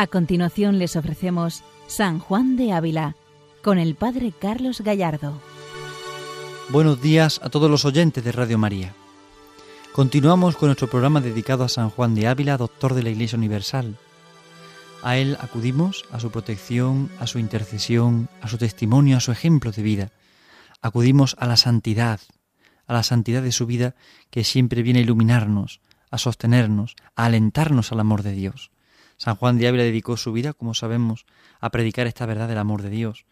A continuación les ofrecemos San Juan de Ávila con el Padre Carlos Gallardo. Buenos días a todos los oyentes de Radio María. Continuamos con nuestro programa dedicado a San Juan de Ávila, doctor de la Iglesia Universal. A él acudimos, a su protección, a su intercesión, a su testimonio, a su ejemplo de vida. Acudimos a la santidad, a la santidad de su vida que siempre viene a iluminarnos, a sostenernos, a alentarnos al amor de Dios. San Juan de Ávila dedicó su vida, como sabemos, a predicar esta verdad del amor de Dios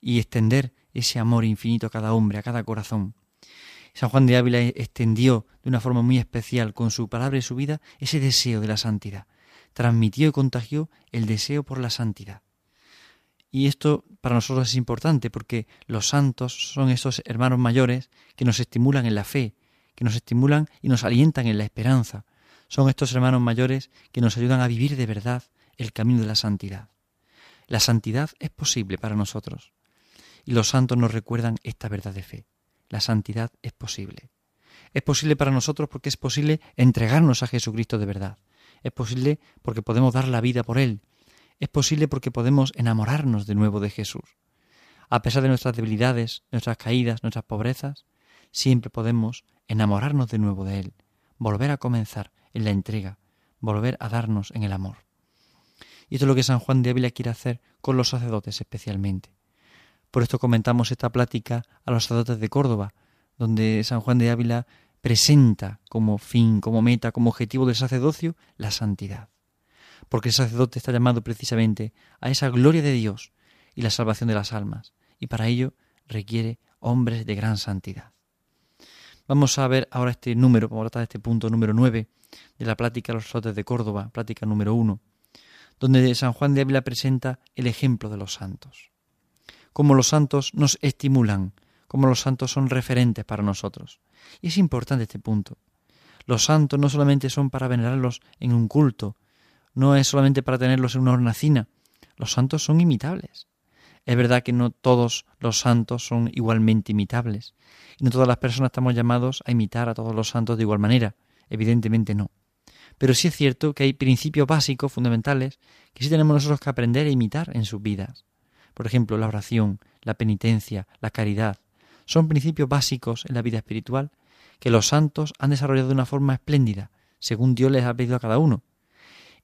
y extender ese amor infinito a cada hombre, a cada corazón. San Juan de Ávila extendió de una forma muy especial con su palabra y su vida ese deseo de la santidad. Transmitió y contagió el deseo por la santidad. Y esto para nosotros es importante porque los santos son esos hermanos mayores que nos estimulan en la fe, que nos estimulan y nos alientan en la esperanza, son estos hermanos mayores que nos ayudan a vivir de verdad el camino de la santidad. La santidad es posible para nosotros. Y los santos nos recuerdan esta verdad de fe. La santidad es posible. Es posible para nosotros porque es posible entregarnos a Jesucristo de verdad. Es posible porque podemos dar la vida por Él. Es posible porque podemos enamorarnos de nuevo de Jesús. A pesar de nuestras debilidades, nuestras caídas, nuestras pobrezas, siempre podemos enamorarnos de nuevo de Él, volver a comenzar en la entrega, volver a darnos en el amor. Y esto es lo que San Juan de Ávila quiere hacer con los sacerdotes especialmente. Por esto comentamos esta plática a los sacerdotes de Córdoba, donde San Juan de Ávila presenta como fin, como meta, como objetivo del sacerdocio la santidad. Porque el sacerdote está llamado precisamente a esa gloria de Dios y la salvación de las almas, y para ello requiere hombres de gran santidad. Vamos a ver ahora este número, vamos a tratar este punto número 9 de la plática a los sacerdotes de Córdoba, plática número 1, donde San Juan de Ávila presenta el ejemplo de los santos. Cómo los santos nos estimulan, cómo los santos son referentes para nosotros. Y es importante este punto. Los santos no solamente son para venerarlos en un culto, no es solamente para tenerlos en una hornacina, los santos son imitables. Es verdad que no todos los santos son igualmente imitables, y no todas las personas estamos llamados a imitar a todos los santos de igual manera, evidentemente no. Pero sí es cierto que hay principios básicos, fundamentales, que sí tenemos nosotros que aprender a imitar en sus vidas. Por ejemplo, la oración, la penitencia, la caridad. Son principios básicos en la vida espiritual que los santos han desarrollado de una forma espléndida, según Dios les ha pedido a cada uno.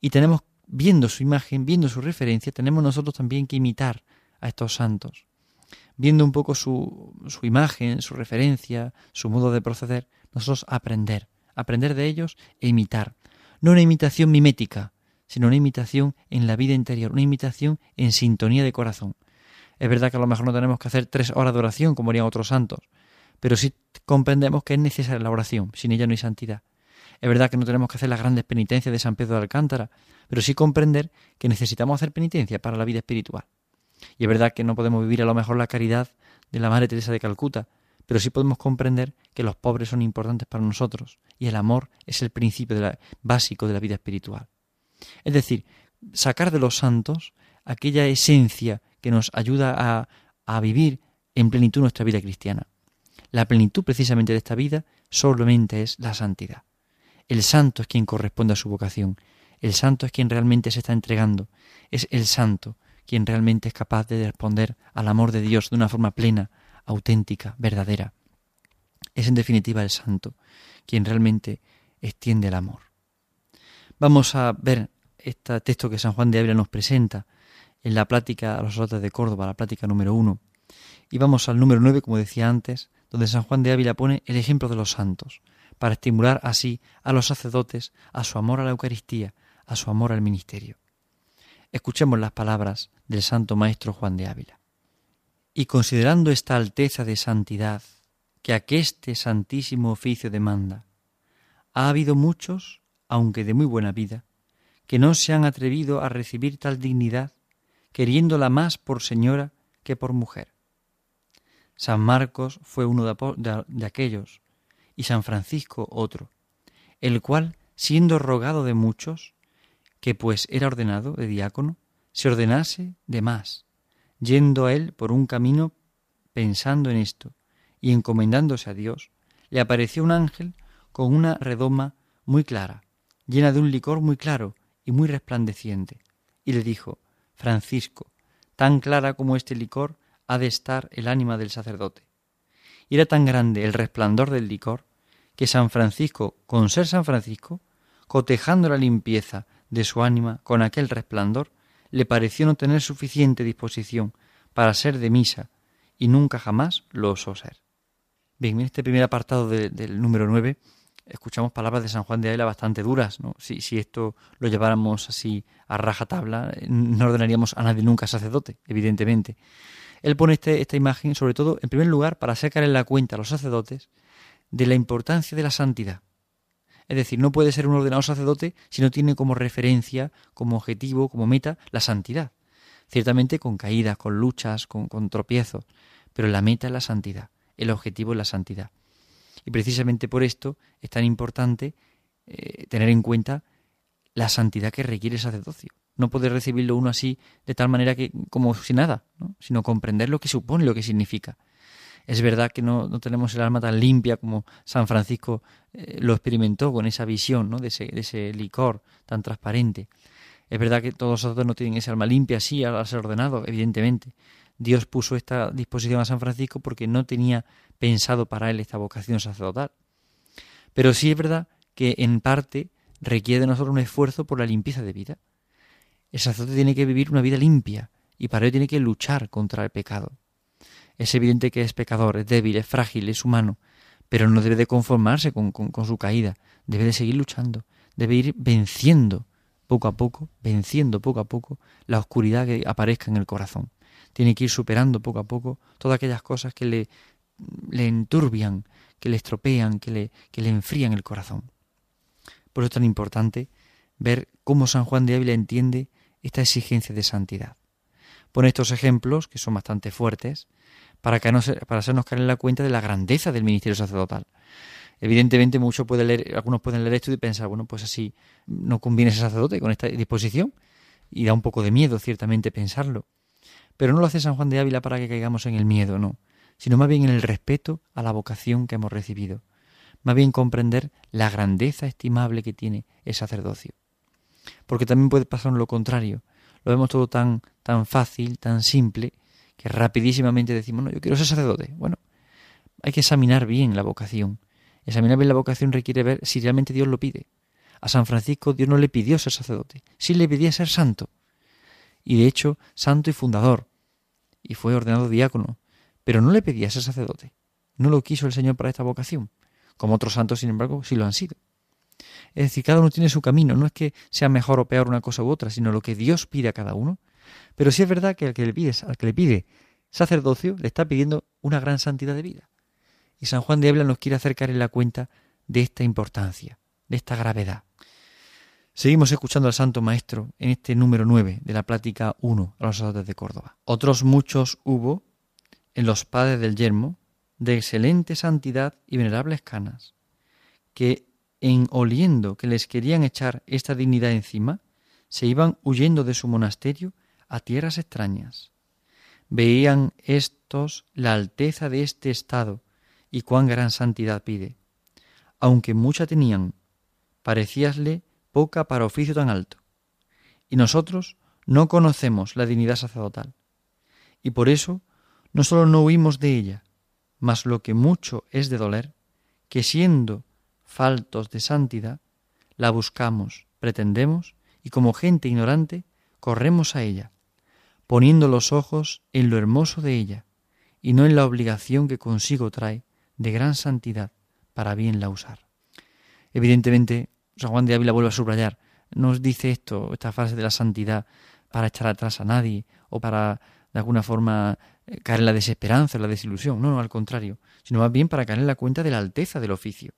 Y tenemos, viendo su imagen, viendo su referencia, tenemos nosotros también que imitar a estos santos. Viendo un poco su, su imagen, su referencia, su modo de proceder, nosotros aprender, aprender de ellos e imitar. No una imitación mimética, sino una imitación en la vida interior, una imitación en sintonía de corazón. Es verdad que a lo mejor no tenemos que hacer tres horas de oración como harían otros santos, pero sí comprendemos que es necesaria la oración, sin ella no hay santidad. Es verdad que no tenemos que hacer las grandes penitencias de San Pedro de Alcántara, pero sí comprender que necesitamos hacer penitencia para la vida espiritual. Y es verdad que no podemos vivir a lo mejor la caridad de la Madre Teresa de Calcuta, pero sí podemos comprender que los pobres son importantes para nosotros y el amor es el principio básico de la vida espiritual. Es decir, sacar de los santos aquella esencia que nos ayuda a, a vivir en plenitud nuestra vida cristiana. La plenitud precisamente de esta vida solamente es la santidad. El santo es quien corresponde a su vocación. El santo es quien realmente se está entregando. Es el santo quien realmente es capaz de responder al amor de Dios de una forma plena, auténtica, verdadera. Es en definitiva el santo quien realmente extiende el amor. Vamos a ver este texto que San Juan de Ávila nos presenta en la plática a los sacerdotes de Córdoba, la plática número uno. Y vamos al número nueve, como decía antes, donde San Juan de Ávila pone el ejemplo de los santos, para estimular así a los sacerdotes a su amor a la Eucaristía, a su amor al ministerio. Escuchemos las palabras del Santo Maestro Juan de Ávila. Y considerando esta alteza de santidad que aqueste santísimo oficio demanda, ha habido muchos, aunque de muy buena vida, que no se han atrevido a recibir tal dignidad, queriéndola más por señora que por mujer. San Marcos fue uno de, aquellos, y San Francisco otro, el cual, siendo rogado de muchos, que pues era ordenado de diácono, se ordenase de más, yendo a él por un camino pensando en esto y encomendándose a Dios, le apareció un ángel con una redoma muy clara, llena de un licor muy claro y muy resplandeciente, y le dijo, Francisco, tan clara como este licor ha de estar el ánima del sacerdote. Y era tan grande el resplandor del licor que San Francisco, con ser San Francisco, cotejando la limpieza de su ánima con aquel resplandor, le pareció no tener suficiente disposición para ser de misa y nunca jamás lo osó ser. Bien, en este primer apartado del número 9 escuchamos palabras de San Juan de Ávila bastante duras. ¿no? Si, esto lo lleváramos así a rajatabla, no ordenaríamos a nadie nunca sacerdote, evidentemente. Él pone este, esta imagen, sobre todo, en primer lugar, para sacar en la cuenta a los sacerdotes de la importancia de la santidad. Es decir, no puede ser un ordenado sacerdote si no tiene como referencia, como objetivo, como meta, la santidad. Ciertamente con caídas, con luchas, con, tropiezos, pero la meta es la santidad, el objetivo es la santidad. Y precisamente por esto es tan importante eh, tener en cuenta la santidad que requiere el sacerdocio. No puede recibirlo uno así de tal manera que como si nada, sino comprender lo que supone, lo que significa. Es verdad que no, tenemos el alma tan limpia como San Francisco eh, lo experimentó con esa visión ¿no? de, ese, de, ese, licor tan transparente. Es verdad que todos nosotros no tienen esa alma limpia así al ser ordenado, evidentemente. Dios puso esta disposición a San Francisco porque no tenía pensado para él esta vocación sacerdotal. Pero sí es verdad que en parte requiere de nosotros un esfuerzo por la limpieza de vida. El sacerdote tiene que vivir una vida limpia y para ello tiene que luchar contra el pecado. Es evidente que es pecador, es débil, es frágil, es humano, pero no debe de conformarse con, su caída, debe de seguir luchando, debe ir venciendo poco a poco, venciendo poco a poco la oscuridad que aparezca en el corazón. Tiene que ir superando poco a poco todas aquellas cosas que le, le enturbian, que le estropean, que le, que le enfrían el corazón. Por eso es tan importante ver cómo San Juan de Ávila entiende esta exigencia de santidad. Pone estos ejemplos, que son bastante fuertes, para, que no para hacernos caer en la cuenta de la grandeza del ministerio sacerdotal. Evidentemente, muchos pueden leer, algunos pueden leer esto y pensar, bueno, pues así no conviene ser sacerdote con esta disposición, y da un poco de miedo, ciertamente, pensarlo. Pero no lo hace San Juan de Ávila para que caigamos en el miedo, no, sino más bien en el respeto a la vocación que hemos recibido, más bien comprender la grandeza estimable que tiene el sacerdocio. Porque también puede pasar lo contrario, lo vemos todo tan, tan fácil, tan simple, que rapidísimamente decimos, no, yo quiero ser sacerdote. Bueno, hay que examinar bien la vocación. Examinar bien la vocación requiere ver si realmente Dios lo pide. A San Francisco Dios no le pidió ser sacerdote, sí le pedía ser santo. Y de hecho, santo y fundador. Y fue ordenado diácono. Pero no le pedía ser sacerdote. No lo quiso el Señor para esta vocación. Como otros santos, sin embargo, sí lo han sido. Es decir, cada uno tiene su camino. No es que sea mejor o peor una cosa u otra, sino lo que Dios pide a cada uno pero sí es verdad que al que le pide, al que le pide sacerdocio, le está pidiendo una gran santidad de vida. Y San Juan de Ávila nos quiere acercar en la cuenta de esta importancia, de esta gravedad. Seguimos escuchando al Santo Maestro en este número 9 de la plática 1 a los sacerdotes de Córdoba. Otros muchos hubo en los padres del yermo de excelente santidad y venerables canas, que en oliendo que les querían echar esta dignidad encima, se iban huyendo de su monasterio a tierras extrañas. Veían estos la alteza de este estado y cuán gran santidad pide. Aunque mucha tenían, parecíasle poca para oficio tan alto. Y nosotros no conocemos la dignidad sacerdotal. Y por eso no sólo no huimos de ella, mas lo que mucho es de doler, que siendo faltos de santidad, la buscamos, pretendemos, y como gente ignorante, corremos a ella, poniendo los ojos en lo hermoso de ella y no en la obligación que consigo trae de gran santidad para bien la usar. Evidentemente, San Juan de Ávila vuelve a subrayar, no nos dice esto, esta frase de la santidad para echar atrás a nadie o para de alguna forma eh, caer en la desesperanza, en la desilusión, no, no, al contrario, sino más bien para caer en la cuenta de la alteza del oficio,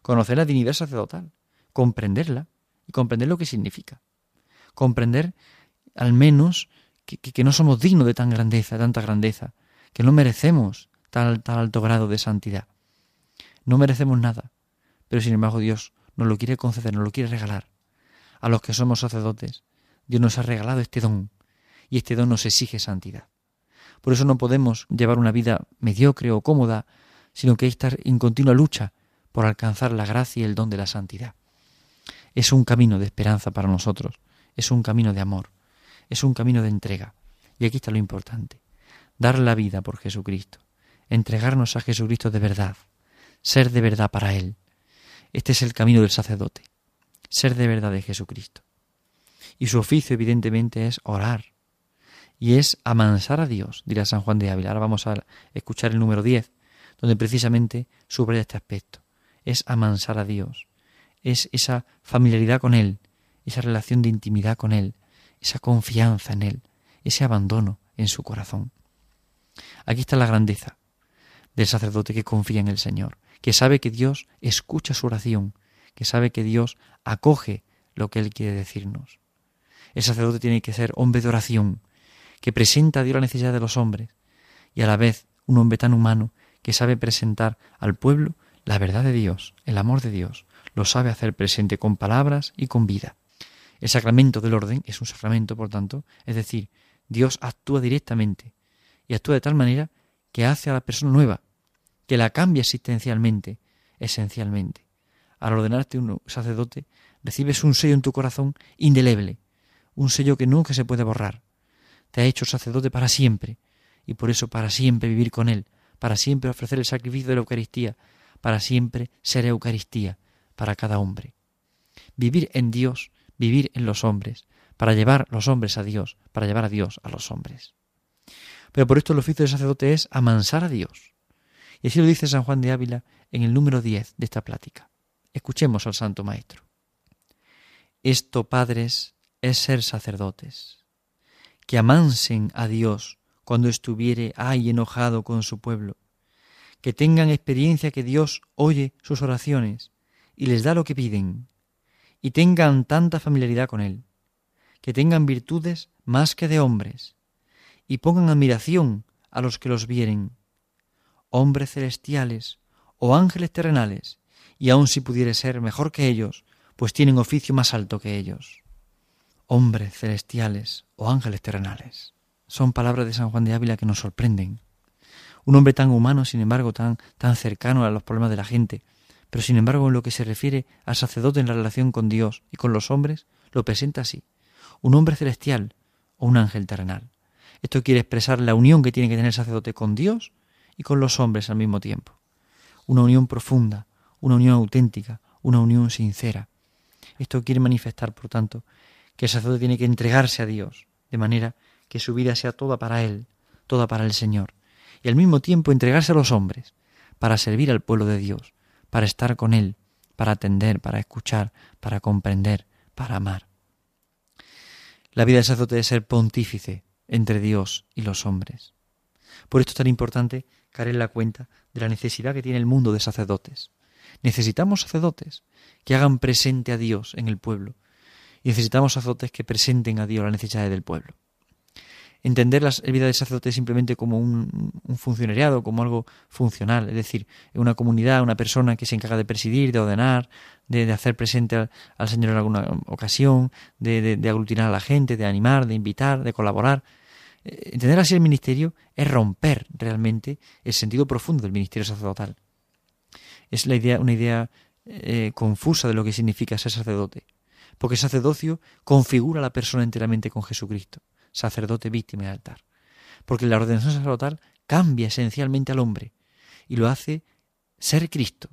conocer la dignidad sacerdotal, comprenderla y comprender lo que significa, comprender al menos que, no somos dignos de tan grandeza, tanta grandeza, que no merecemos tal, tal alto grado de santidad. No merecemos nada, pero sin embargo Dios nos lo quiere conceder, nos lo quiere regalar. A los que somos sacerdotes, Dios nos ha regalado este don, y este don nos exige santidad. Por eso no podemos llevar una vida mediocre o cómoda, sino que hay que estar en continua lucha por alcanzar la gracia y el don de la santidad. Es un camino de esperanza para nosotros, es un camino de amor es un camino de entrega. Y aquí está lo importante. Dar la vida por Jesucristo. Entregarnos a Jesucristo de verdad. Ser de verdad para Él. Este es el camino del sacerdote. Ser de verdad de Jesucristo. Y su oficio, evidentemente, es orar. Y es amansar a Dios, dirá San Juan de Ávila. Ahora vamos a escuchar el número 10, donde precisamente subraya este aspecto. Es amansar a Dios. Es esa familiaridad con Él, esa relación de intimidad con Él, esa confianza en Él, ese abandono en su corazón. Aquí está la grandeza del sacerdote que confía en el Señor, que sabe que Dios escucha su oración, que sabe que Dios acoge lo que Él quiere decirnos. El sacerdote tiene que ser hombre de oración, que presenta a Dios la necesidad de los hombres, y a la vez un hombre tan humano que sabe presentar al pueblo la verdad de Dios, el amor de Dios, lo sabe hacer presente con palabras y con vida. El sacramento del orden es un sacramento, por tanto, es decir, Dios actúa directamente y actúa de tal manera que hace a la persona nueva, que la cambia existencialmente, esencialmente. Al ordenarte un sacerdote, recibes un sello en tu corazón indeleble, un sello que nunca se puede borrar. Te ha hecho sacerdote para siempre, y por eso para siempre vivir con Él, para siempre ofrecer el sacrificio de la Eucaristía, para siempre ser Eucaristía para cada hombre. Vivir en Dios, vivir en los hombres, para llevar los hombres a Dios, para llevar a Dios a los hombres. Pero por esto el oficio del sacerdote es amansar a Dios. Y así lo dice San Juan de Ávila en el número 10 de esta plática. Escuchemos al Santo Maestro. Esto, padres, es ser sacerdotes, que amansen a Dios cuando estuviere ay enojado con su pueblo, que tengan experiencia que Dios oye sus oraciones y les da lo que piden, y tengan tanta familiaridad con Él, que tengan virtudes más que de hombres, y pongan admiración a los que los vieren, hombres celestiales o ángeles terrenales, y aun si pudiere ser mejor que ellos, pues tienen oficio más alto que ellos. Hombres celestiales o ángeles terrenales. Son palabras de San Juan de Ávila que nos sorprenden. Un hombre tan humano, sin embargo, tan, tan cercano a los problemas de la gente, pero sin embargo en lo que se refiere al sacerdote en la relación con Dios y con los hombres, lo presenta así. Un hombre celestial o un ángel terrenal. Esto quiere expresar la unión que tiene que tener el sacerdote con Dios y con los hombres al mismo tiempo. Una unión profunda, una unión auténtica, una unión sincera. Esto quiere manifestar, por tanto, que el sacerdote tiene que entregarse a Dios, de manera que su vida sea toda para Él, toda para el Señor, y al mismo tiempo entregarse a los hombres, para servir al pueblo de Dios, para estar con Él, para atender, para escuchar, para comprender, para amar. La vida del sacerdote debe ser pontífice entre Dios y los hombres. Por esto es tan importante caer en la cuenta de la necesidad que tiene el mundo de sacerdotes. Necesitamos sacerdotes que hagan presente a Dios en el pueblo y necesitamos sacerdotes que presenten a Dios las necesidades del pueblo entender la vida del sacerdote simplemente como un, funcionariado, como algo funcional, es decir, una comunidad, una persona que se encarga de presidir, de ordenar, de, hacer presente al, Señor en alguna ocasión, de, aglutinar a la gente, de animar, de invitar, de colaborar. Eh, entender así el ministerio es romper realmente el sentido profundo del ministerio sacerdotal. Es la idea, una idea eh, confusa de lo que significa ser sacerdote, porque sacerdocio configura a la persona enteramente con Jesucristo sacerdote víctima de altar. Porque la ordenación sacerdotal cambia esencialmente al hombre y lo hace ser Cristo.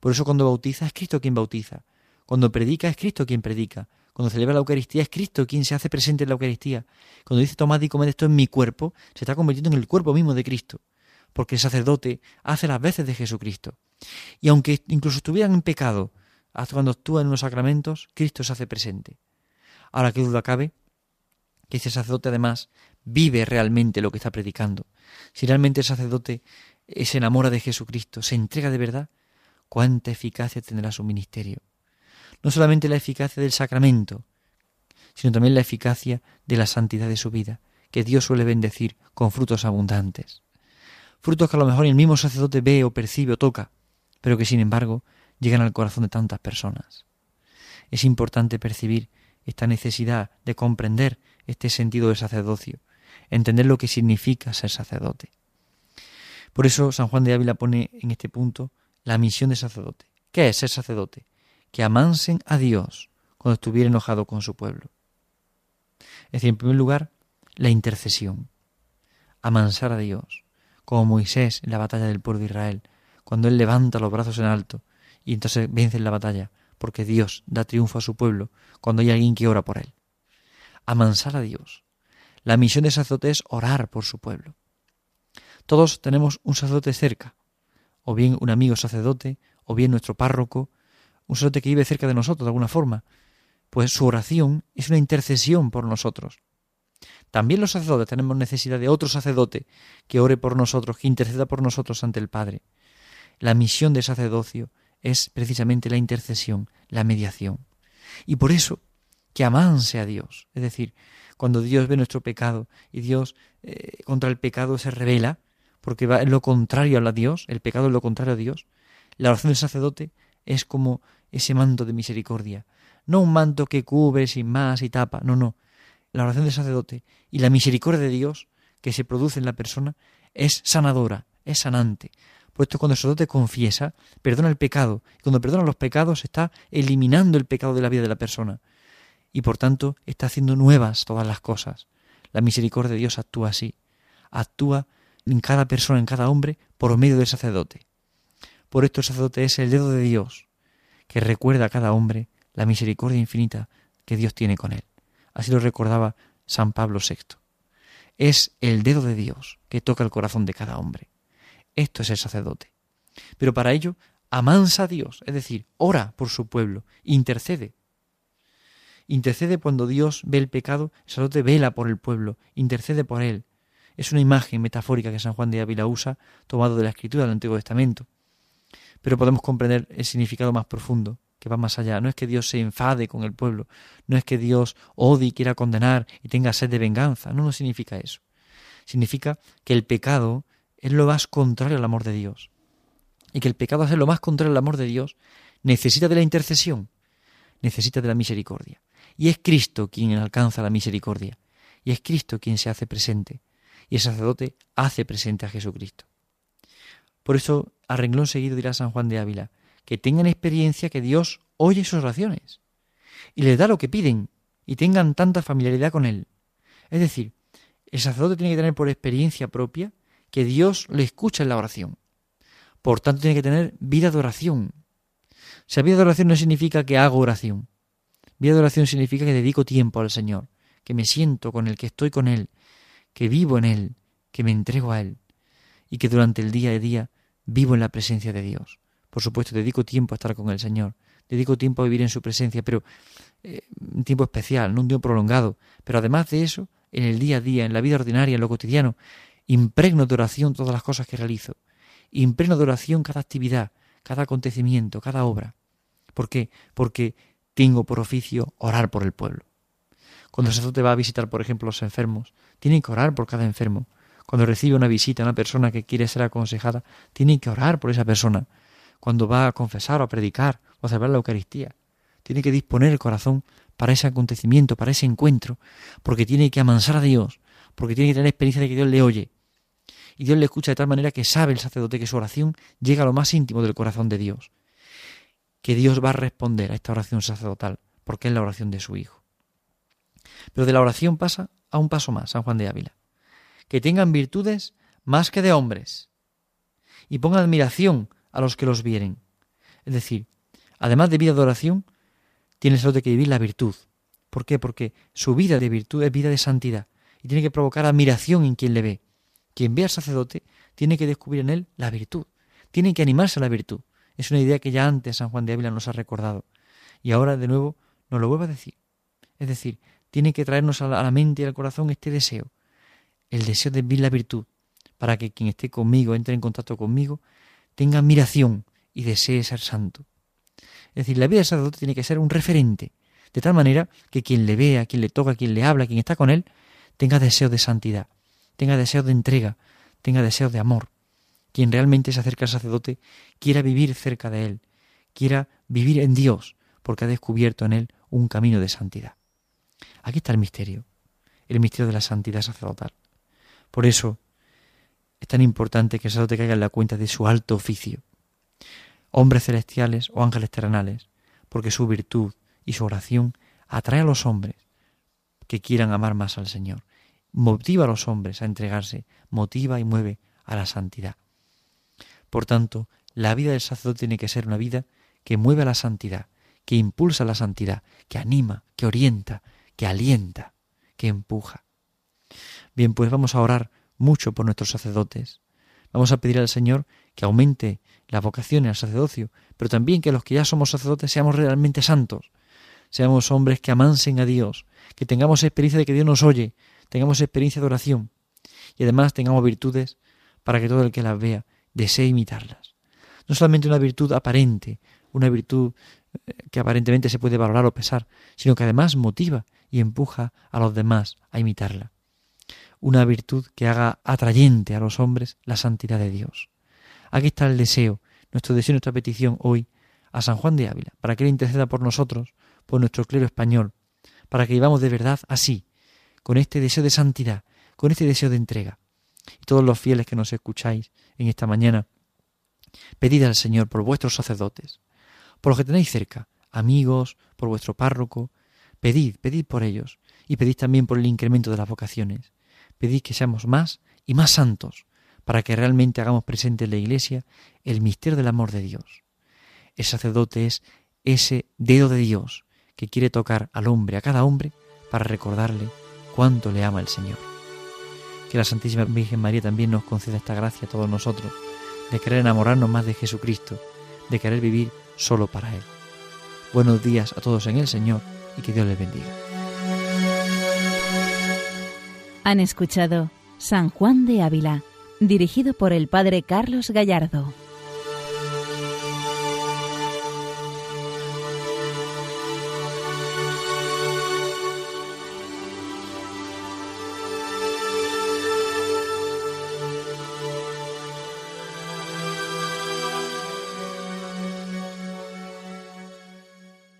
Por eso cuando bautiza es Cristo quien bautiza. Cuando predica es Cristo quien predica. Cuando celebra la Eucaristía es Cristo quien se hace presente en la Eucaristía. Cuando dice tomad y comed esto en mi cuerpo, se está convirtiendo en el cuerpo mismo de Cristo. Porque el sacerdote hace las veces de Jesucristo. Y aunque incluso estuvieran en pecado, hasta cuando actúa en los sacramentos, Cristo se hace presente. Ahora, qué duda cabe que ese sacerdote además vive realmente lo que está predicando. Si realmente el sacerdote se enamora de Jesucristo, se entrega de verdad, cuánta eficacia tendrá su ministerio. No solamente la eficacia del sacramento, sino también la eficacia de la santidad de su vida, que Dios suele bendecir con frutos abundantes. Frutos que a lo mejor el mismo sacerdote ve o percibe o toca, pero que sin embargo llegan al corazón de tantas personas. Es importante percibir esta necesidad de comprender este sentido del sacerdocio, entender lo que significa ser sacerdote. Por eso San Juan de Ávila pone en este punto la misión de sacerdote. ¿Qué es ser sacerdote? Que amansen a Dios cuando estuviera enojado con su pueblo. Es decir, en primer lugar, la intercesión. Amansar a Dios, como Moisés en la batalla del pueblo de Israel, cuando él levanta los brazos en alto y entonces vence en la batalla, porque Dios da triunfo a su pueblo cuando hay alguien que ora por él. Amansar a Dios. La misión de sacerdote es orar por su pueblo. Todos tenemos un sacerdote cerca, o bien un amigo sacerdote, o bien nuestro párroco, un sacerdote que vive cerca de nosotros de alguna forma, pues su oración es una intercesión por nosotros. También los sacerdotes tenemos necesidad de otro sacerdote que ore por nosotros, que interceda por nosotros ante el Padre. La misión del sacerdocio es precisamente la intercesión, la mediación. Y por eso, que amanse a Dios. Es decir, cuando Dios ve nuestro pecado y Dios eh, contra el pecado se revela, porque va en lo contrario a la Dios, el pecado es lo contrario a Dios, la oración del sacerdote es como ese manto de misericordia. No un manto que cubre sin más y tapa, no, no. La oración del sacerdote y la misericordia de Dios que se produce en la persona es sanadora, es sanante. Puesto cuando el sacerdote confiesa, perdona el pecado. Cuando perdona los pecados, está eliminando el pecado de la vida de la persona. Y por tanto, está haciendo nuevas todas las cosas. La misericordia de Dios actúa así. Actúa en cada persona, en cada hombre, por medio del sacerdote. Por esto el sacerdote es el dedo de Dios, que recuerda a cada hombre la misericordia infinita que Dios tiene con él. Así lo recordaba San Pablo VI. Es el dedo de Dios que toca el corazón de cada hombre. Esto es el sacerdote. Pero para ello amansa a Dios, es decir, ora por su pueblo, intercede. Intercede cuando Dios ve el pecado, el sacerdote vela por el pueblo, intercede por él, es una imagen metafórica que San Juan de Ávila usa, tomado de la escritura del Antiguo Testamento. Pero podemos comprender el significado más profundo, que va más allá. No es que Dios se enfade con el pueblo, no es que Dios odie y quiera condenar y tenga sed de venganza, no, no significa eso. Significa que el pecado es lo más contrario al amor de Dios. Y que el pecado, es lo más contrario al amor de Dios, necesita de la intercesión, necesita de la misericordia. Y es Cristo quien alcanza la misericordia. Y es Cristo quien se hace presente y el sacerdote hace presente a Jesucristo. Por eso, a renglón seguido dirá San Juan de Ávila, que tengan experiencia que Dios oye sus oraciones y les da lo que piden y tengan tanta familiaridad con Él. Es decir, el sacerdote tiene que tener por experiencia propia que Dios le escucha en la oración. Por tanto, tiene que tener vida de oración. O vida de oración no significa que hago oración. Vida de oración significa que dedico tiempo al Señor, que me siento con Él, que estoy con Él, que vivo en Él, que me entrego a Él y que durante el día a día vivo en la presencia de Dios. Por supuesto, dedico tiempo a estar con el Señor, dedico tiempo a vivir en su presencia, pero eh, un tiempo especial, no un tiempo prolongado. Pero además de eso, en el día a día, en la vida ordinaria, en lo cotidiano, impregno de oración todas las cosas que realizo. Impregno de oración cada actividad, cada acontecimiento, cada obra. ¿Por qué? Porque tengo por oficio orar por el pueblo. Cuando el sacerdote va a visitar, por ejemplo, los enfermos, tiene que orar por cada enfermo. Cuando recibe una visita a una persona que quiere ser aconsejada, tiene que orar por esa persona. Cuando va a confesar o a predicar o a celebrar la Eucaristía, tiene que disponer el corazón para ese acontecimiento, para ese encuentro, porque tiene que amansar a Dios, porque tiene que tener experiencia de que Dios le oye. Y Dios le escucha de tal manera que sabe el sacerdote que su oración llega a lo más íntimo del corazón de Dios. Que Dios va a responder a esta oración sacerdotal, porque es la oración de su Hijo. Pero de la oración pasa a un paso más, San Juan de Ávila. Que tengan virtudes más que de hombres y pongan admiración a los que los vieren. Es decir, además de vida de oración, tiene el de que vivir la virtud. ¿Por qué? Porque su vida de virtud es vida de santidad y tiene que provocar admiración en quien le ve. Quien ve al sacerdote tiene que descubrir en él la virtud, tiene que animarse a la virtud. Es una idea que ya antes San Juan de Ávila nos ha recordado y ahora de nuevo nos lo vuelve a decir. Es decir, tiene que traernos a la mente y al corazón este deseo, el deseo de vivir la virtud, para que quien esté conmigo, entre en contacto conmigo, tenga admiración y desee ser santo. Es decir, la vida del sacerdote tiene que ser un referente, de tal manera que quien le vea, quien le toca, quien le habla, quien está con él, tenga deseo de santidad, tenga deseo de entrega, tenga deseo de amor. Quien realmente se acerca al sacerdote quiera vivir cerca de él, quiera vivir en Dios, porque ha descubierto en él un camino de santidad. Aquí está el misterio, el misterio de la santidad sacerdotal. Por eso es tan importante que el sacerdote caiga en la cuenta de su alto oficio. Hombres celestiales o ángeles terrenales, porque su virtud y su oración atrae a los hombres que quieran amar más al Señor. Motiva a los hombres a entregarse, motiva y mueve a la santidad. Por tanto, la vida del sacerdote tiene que ser una vida que mueve a la santidad, que impulsa la santidad, que anima, que orienta, que alienta, que empuja. Bien, pues vamos a orar mucho por nuestros sacerdotes. Vamos a pedir al Señor que aumente la vocación al sacerdocio, pero también que los que ya somos sacerdotes seamos realmente santos, seamos hombres que amansen a Dios, que tengamos experiencia de que Dios nos oye, tengamos experiencia de oración y además tengamos virtudes para que todo el que las vea desee imitarlas. No solamente una virtud aparente, una virtud eh, que aparentemente se puede valorar o pesar, sino que además motiva y empuja a los demás a imitarla. Una virtud que haga atrayente a los hombres la santidad de Dios. Aquí está el deseo, nuestro deseo, nuestra petición hoy a San Juan de Ávila, para que Él interceda por nosotros, por nuestro clero español, para que vivamos de verdad así, con este deseo de santidad, con este deseo de entrega. Y todos los fieles que nos escucháis en esta mañana, pedid al Señor por vuestros sacerdotes, por los que tenéis cerca, amigos, por vuestro párroco, pedid, pedid por ellos, y pedid también por el incremento de las vocaciones. Pedid que seamos más y más santos, para que realmente hagamos presente en la Iglesia el misterio del amor de Dios. El sacerdote es ese dedo de Dios que quiere tocar al hombre, a cada hombre, para recordarle cuánto le ama el Señor. Que la Santísima Virgen María también nos conceda esta gracia a todos nosotros, de querer enamorarnos más de Jesucristo, de querer vivir solo para Él. Buenos días a todos en el Señor y que Dios les bendiga. Han escuchado San Juan de Ávila, dirigido por el Padre Carlos Gallardo.